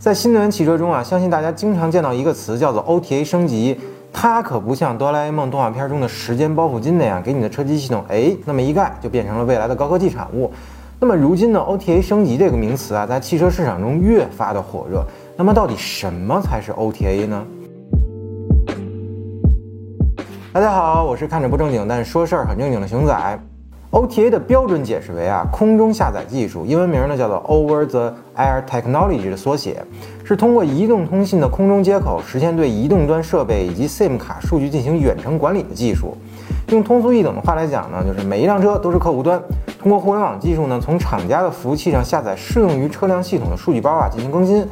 在新能源汽车中啊，相信大家经常见到一个词叫做 OTA 升级，它可不像哆啦 A 梦动画片中的时间包袱金那样，给你的车机系统哎那么一盖就变成了未来的高科技产物。那么如今呢，OTA 升级这个名词啊，在汽车市场中越发的火热。那么到底什么才是 OTA 呢？大家好，我是看着不正经但说事儿很正经的熊仔。OTA 的标准解释为啊，空中下载技术，英文名呢叫做 Over the Air Technology 的缩写，是通过移动通信的空中接口实现对移动端设备以及 SIM 卡数据进行远程管理的技术。用通俗易懂的话来讲呢，就是每一辆车都是客户端，通过互联网技术呢，从厂家的服务器上下载适用于车辆系统的数据包啊进行更新。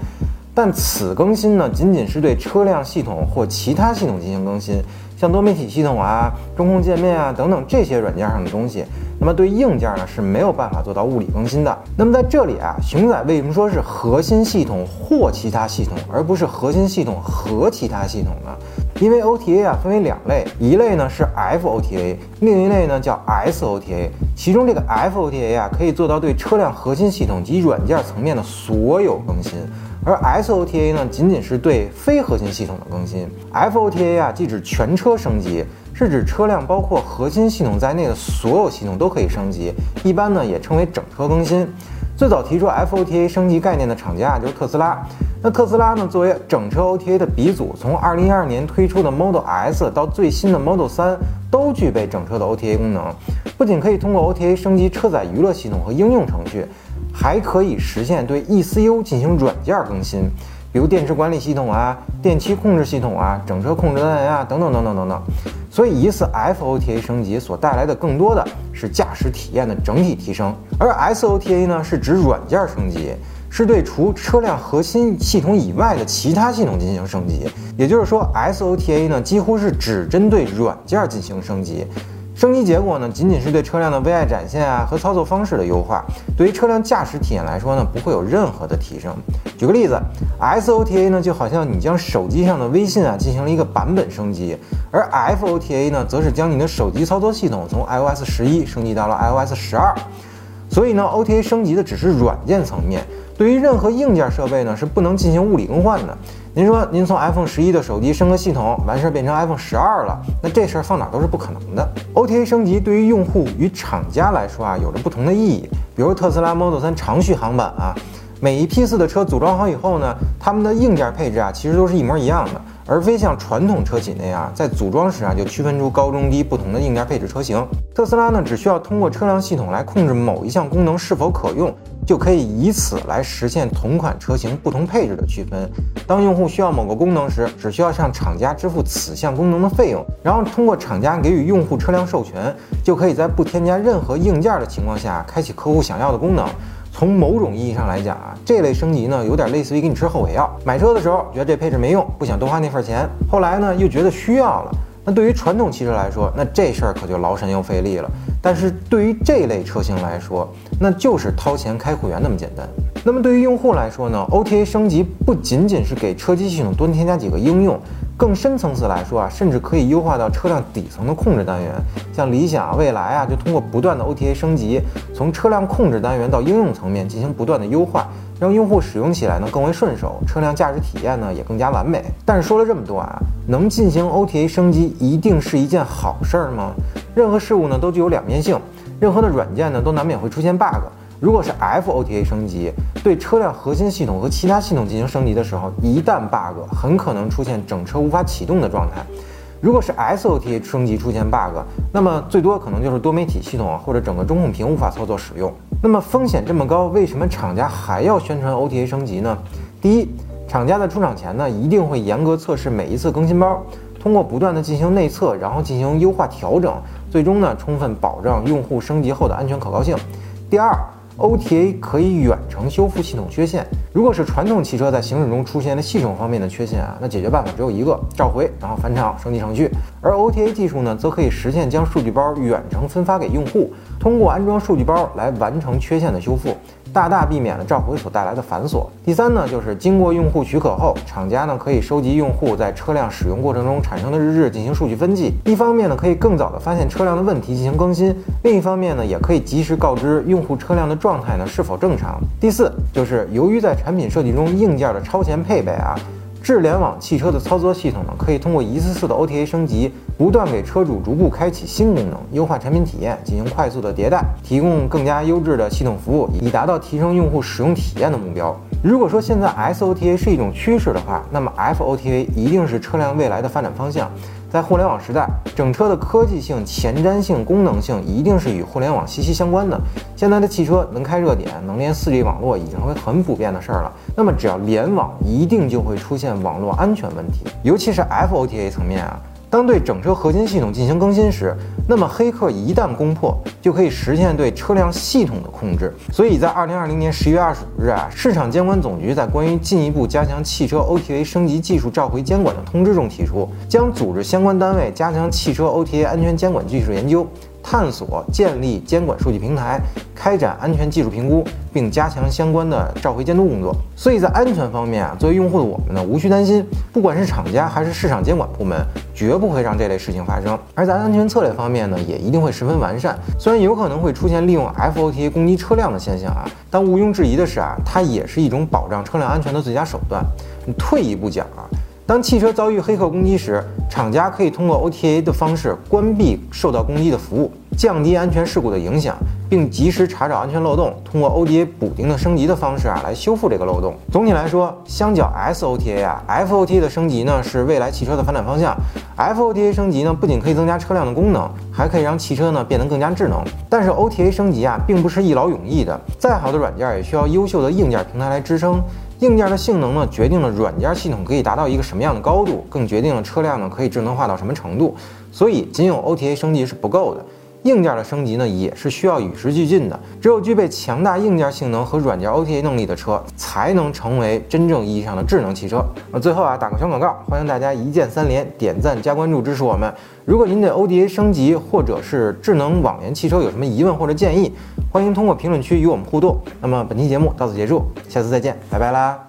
但此更新呢，仅仅是对车辆系统或其他系统进行更新，像多媒体系统啊、中控界面啊等等这些软件上的东西。那么对硬件呢是没有办法做到物理更新的。那么在这里啊，熊仔为什么说是核心系统或其他系统，而不是核心系统和其他系统呢？因为 OTA 啊分为两类，一类呢是 FOTA，另一类呢叫 SOTA。其中这个 FOTA 啊可以做到对车辆核心系统及软件层面的所有更新，而 SOTA 呢仅仅是对非核心系统的更新。FOTA 啊即指全车升级。是指车辆包括核心系统在内的所有系统都可以升级，一般呢也称为整车更新。最早提出 FOTA 升级概念的厂家啊就是特斯拉。那特斯拉呢作为整车 OTA 的鼻祖，从2012年推出的 Model S 到最新的 Model 3，都具备整车的 OTA 功能。不仅可以通过 OTA 升级车载娱乐系统和应用程序，还可以实现对 ECU 进行软件更新。比如电池管理系统啊、电气控制系统啊、整车控制单元啊等等等等等等。所以一次 FOTA 升级所带来的更多的是驾驶体验的整体提升，而 SOTA 呢是指软件升级，是对除车辆核心系统以外的其他系统进行升级。也就是说，SOTA 呢几乎是只针对软件进行升级。升级结果呢，仅仅是对车辆的 VI 展现啊和操作方式的优化，对于车辆驾驶体验来说呢，不会有任何的提升。举个例子，SOTA 呢就好像你将手机上的微信啊进行了一个版本升级，而 FOTA 呢则是将你的手机操作系统从 iOS 十一升级到了 iOS 十二。所以呢，OTA 升级的只是软件层面，对于任何硬件设备呢是不能进行物理更换的。您说您从 iPhone 十一的手机升个系统，完事儿变成 iPhone 十二了，那这事儿放哪都是不可能的。OTA 升级对于用户与厂家来说啊，有着不同的意义。比如特斯拉 Model 三长续航版啊，每一批次的车组装好以后呢，它们的硬件配置啊，其实都是一模一样的。而非像传统车企那样，在组装时啊就区分出高中低不同的硬件配置车型。特斯拉呢，只需要通过车辆系统来控制某一项功能是否可用，就可以以此来实现同款车型不同配置的区分。当用户需要某个功能时，只需要向厂家支付此项功能的费用，然后通过厂家给予用户车辆授权，就可以在不添加任何硬件的情况下，开启客户想要的功能。从某种意义上来讲啊，这类升级呢，有点类似于给你吃后悔药。买车的时候觉得这配置没用，不想多花那份钱，后来呢又觉得需要了。那对于传统汽车来说，那这事儿可就劳神又费力了。但是对于这类车型来说，那就是掏钱开会员那么简单。那么对于用户来说呢，OTA 升级不仅仅是给车机系统多添加几个应用。更深层次来说啊，甚至可以优化到车辆底层的控制单元。像理想、未来啊，就通过不断的 OTA 升级，从车辆控制单元到应用层面进行不断的优化，让用户使用起来呢更为顺手，车辆驾驶体验呢也更加完美。但是说了这么多啊，能进行 OTA 升级一定是一件好事儿吗？任何事物呢都具有两面性，任何的软件呢都难免会出现 bug。如果是 FOTA 升级，对车辆核心系统和其他系统进行升级的时候，一旦 bug，很可能出现整车无法启动的状态。如果是 SOTA 升级出现 bug，那么最多可能就是多媒体系统或者整个中控屏无法操作使用。那么风险这么高，为什么厂家还要宣传 OTA 升级呢？第一，厂家在出厂前呢，一定会严格测试每一次更新包，通过不断的进行内测，然后进行优化调整，最终呢，充分保障用户升级后的安全可靠性。第二，OTA 可以远程修复系统缺陷。如果是传统汽车在行驶中出现的系统方面的缺陷啊，那解决办法只有一个：召回，然后返厂升级程序。而 OTA 技术呢，则可以实现将数据包远程分发给用户，通过安装数据包来完成缺陷的修复。大大避免了召回所带来的繁琐。第三呢，就是经过用户许可后，厂家呢可以收集用户在车辆使用过程中产生的日志进行数据分析。一方面呢，可以更早的发现车辆的问题进行更新；另一方面呢，也可以及时告知用户车辆的状态呢是否正常。第四，就是由于在产品设计中硬件的超前配备啊。智联网汽车的操作系统呢，可以通过一次次的 OTA 升级，不断给车主逐步开启新功能，优化产品体验，进行快速的迭代，提供更加优质的系统服务，以达到提升用户使用体验的目标。如果说现在 SOTA 是一种趋势的话，那么 FOTA 一定是车辆未来的发展方向。在互联网时代，整车的科技性、前瞻性、功能性一定是与互联网息息相关的。现在的汽车能开热点、能连 4G 网络，已经成为很普遍的事儿了。那么，只要联网，一定就会出现网络安全问题，尤其是 FOTA 层面啊。当对整车核心系统进行更新时，那么黑客一旦攻破，就可以实现对车辆系统的控制。所以在二零二零年十一月二十五日啊，市场监管总局在关于进一步加强汽车 OTA 升级技术召回监管的通知中提出，将组织相关单位加强汽车 OTA 安全监管技术研究。探索建立监管数据平台，开展安全技术评估，并加强相关的召回监督工作。所以在安全方面啊，作为用户的我们呢，无需担心，不管是厂家还是市场监管部门，绝不会让这类事情发生。而在安全策略方面呢，也一定会十分完善。虽然有可能会出现利用 FOTA 攻击车辆的现象啊，但毋庸置疑的是啊，它也是一种保障车辆安全的最佳手段。你退一步讲啊。当汽车遭遇黑客攻击时，厂家可以通过 OTA 的方式关闭受到攻击的服务，降低安全事故的影响，并及时查找安全漏洞，通过 OTA 补丁的升级的方式啊来修复这个漏洞。总体来说，相较 SOTA 啊，FOTA 的升级呢是未来汽车的发展方向。FOTA 升级呢不仅可以增加车辆的功能，还可以让汽车呢变得更加智能。但是 OTA 升级啊并不是一劳永逸的，再好的软件也需要优秀的硬件平台来支撑。硬件的性能呢，决定了软件系统可以达到一个什么样的高度，更决定了车辆呢可以智能化到什么程度。所以，仅有 OTA 升级是不够的，硬件的升级呢也是需要与时俱进的。只有具备强大硬件性能和软件 OTA 能力的车，才能成为真正意义上的智能汽车。那最后啊，打个小广告，欢迎大家一键三连，点赞加关注支持我们。如果您对 OTA 升级或者是智能网联汽车有什么疑问或者建议，欢迎通过评论区与我们互动。那么本期节目到此结束，下次再见，拜拜啦。